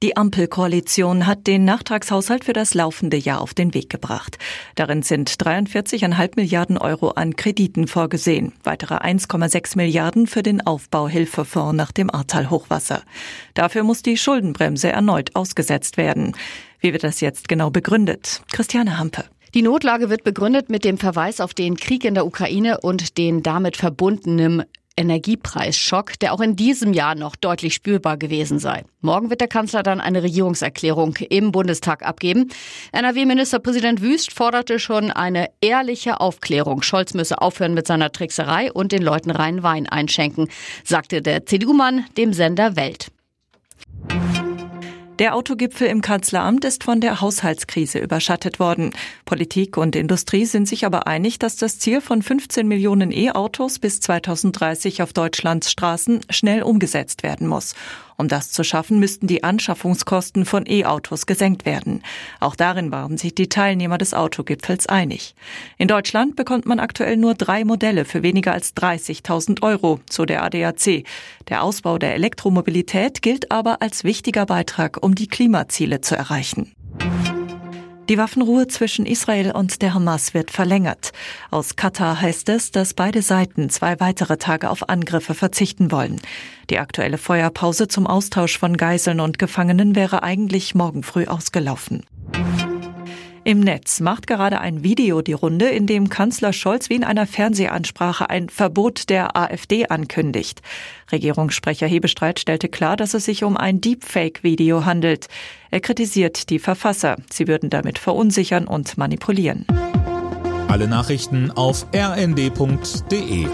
Die Ampelkoalition hat den Nachtragshaushalt für das laufende Jahr auf den Weg gebracht. Darin sind 43,5 Milliarden Euro an Krediten vorgesehen, weitere 1,6 Milliarden für den Aufbauhilfefonds nach dem Ahrtal-Hochwasser. Dafür muss die Schuldenbremse erneut ausgesetzt werden. Wie wird das jetzt genau begründet? Christiane Hampe. Die Notlage wird begründet mit dem Verweis auf den Krieg in der Ukraine und den damit verbundenen Energiepreisschock, der auch in diesem Jahr noch deutlich spürbar gewesen sei. Morgen wird der Kanzler dann eine Regierungserklärung im Bundestag abgeben. NRW-Ministerpräsident Wüst forderte schon eine ehrliche Aufklärung. Scholz müsse aufhören mit seiner Trickserei und den Leuten reinen Wein einschenken, sagte der CDU-Mann dem Sender Welt. Der Autogipfel im Kanzleramt ist von der Haushaltskrise überschattet worden. Politik und Industrie sind sich aber einig, dass das Ziel von 15 Millionen E-Autos bis 2030 auf Deutschlands Straßen schnell umgesetzt werden muss. Um das zu schaffen, müssten die Anschaffungskosten von E-Autos gesenkt werden. Auch darin waren sich die Teilnehmer des Autogipfels einig. In Deutschland bekommt man aktuell nur drei Modelle für weniger als 30.000 Euro, so der ADAC. Der Ausbau der Elektromobilität gilt aber als wichtiger Beitrag, um die Klimaziele zu erreichen. Die Waffenruhe zwischen Israel und der Hamas wird verlängert. Aus Katar heißt es, dass beide Seiten zwei weitere Tage auf Angriffe verzichten wollen. Die aktuelle Feuerpause zum Austausch von Geiseln und Gefangenen wäre eigentlich morgen früh ausgelaufen. Im Netz macht gerade ein Video die Runde, in dem Kanzler Scholz wie in einer Fernsehansprache ein Verbot der AfD ankündigt. Regierungssprecher Hebestreit stellte klar, dass es sich um ein Deepfake-Video handelt. Er kritisiert die Verfasser. Sie würden damit verunsichern und manipulieren. Alle Nachrichten auf rnd.de